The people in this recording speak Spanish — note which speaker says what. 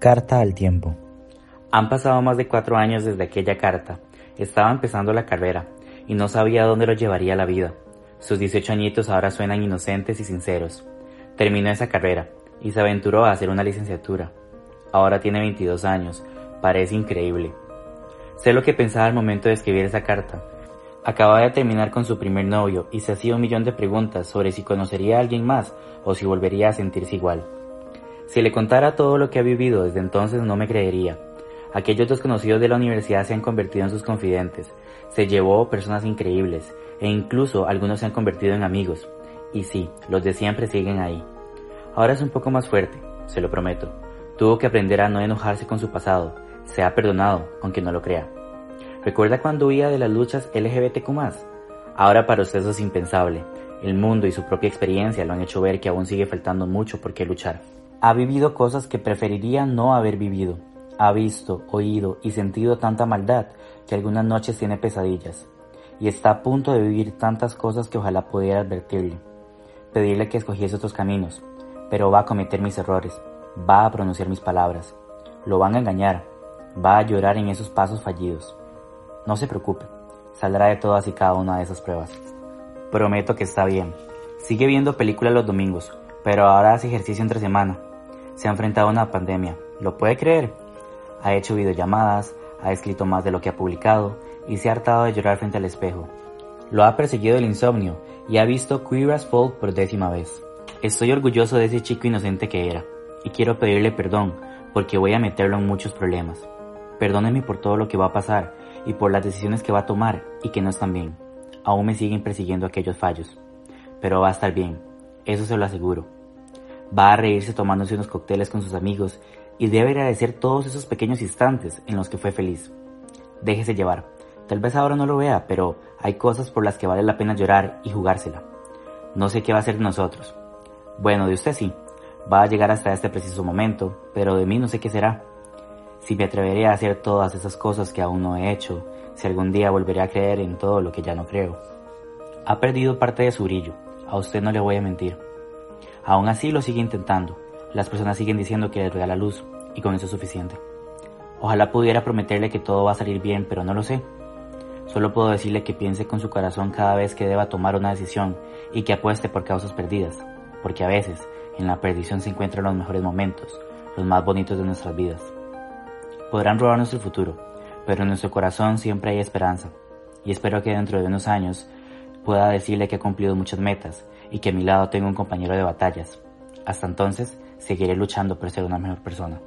Speaker 1: Carta al tiempo.
Speaker 2: Han pasado más de cuatro años desde aquella carta. Estaba empezando la carrera y no sabía dónde lo llevaría la vida. Sus 18 añitos ahora suenan inocentes y sinceros. Terminó esa carrera y se aventuró a hacer una licenciatura. Ahora tiene 22 años. Parece increíble. Sé lo que pensaba al momento de escribir esa carta. Acababa de terminar con su primer novio y se hacía un millón de preguntas sobre si conocería a alguien más o si volvería a sentirse igual. Si le contara todo lo que ha vivido desde entonces no me creería. Aquellos desconocidos de la universidad se han convertido en sus confidentes. Se llevó personas increíbles e incluso algunos se han convertido en amigos. Y sí, los de siempre siguen ahí. Ahora es un poco más fuerte, se lo prometo. Tuvo que aprender a no enojarse con su pasado. Se ha perdonado, aunque no lo crea. ¿Recuerda cuando huía de las luchas LGBTQ+. Ahora para usted eso es impensable. El mundo y su propia experiencia lo han hecho ver que aún sigue faltando mucho por qué luchar. Ha vivido cosas que preferiría no haber vivido. Ha visto, oído y sentido tanta maldad que algunas noches tiene pesadillas. Y está a punto de vivir tantas cosas que ojalá pudiera advertirle. Pedirle que escogiese otros caminos. Pero va a cometer mis errores. Va a pronunciar mis palabras. Lo van a engañar. Va a llorar en esos pasos fallidos. No se preocupe, saldrá de todas y cada una de esas pruebas. Prometo que está bien. Sigue viendo películas los domingos, pero ahora hace ejercicio entre semana. Se ha enfrentado a una pandemia, ¿lo puede creer? Ha hecho videollamadas, ha escrito más de lo que ha publicado y se ha hartado de llorar frente al espejo. Lo ha perseguido el insomnio y ha visto Queer as Folk por décima vez. Estoy orgulloso de ese chico inocente que era y quiero pedirle perdón porque voy a meterlo en muchos problemas. Perdóneme por todo lo que va a pasar y por las decisiones que va a tomar y que no están bien. Aún me siguen persiguiendo aquellos fallos. Pero va a estar bien, eso se lo aseguro. Va a reírse tomándose unos cócteles con sus amigos y debe agradecer todos esos pequeños instantes en los que fue feliz. Déjese llevar. Tal vez ahora no lo vea, pero hay cosas por las que vale la pena llorar y jugársela. No sé qué va a hacer de nosotros. Bueno, de usted sí. Va a llegar hasta este preciso momento, pero de mí no sé qué será si me atreveré a hacer todas esas cosas que aún no he hecho, si algún día volveré a creer en todo lo que ya no creo. Ha perdido parte de su brillo, a usted no le voy a mentir. Aún así lo sigue intentando, las personas siguen diciendo que le regala luz, y con eso es suficiente. Ojalá pudiera prometerle que todo va a salir bien, pero no lo sé. Solo puedo decirle que piense con su corazón cada vez que deba tomar una decisión y que apueste por causas perdidas, porque a veces en la perdición se encuentran los mejores momentos, los más bonitos de nuestras vidas. Podrán robar nuestro futuro, pero en nuestro corazón siempre hay esperanza. Y espero que dentro de unos años pueda decirle que he cumplido muchas metas y que a mi lado tengo un compañero de batallas. Hasta entonces, seguiré luchando por ser una mejor persona.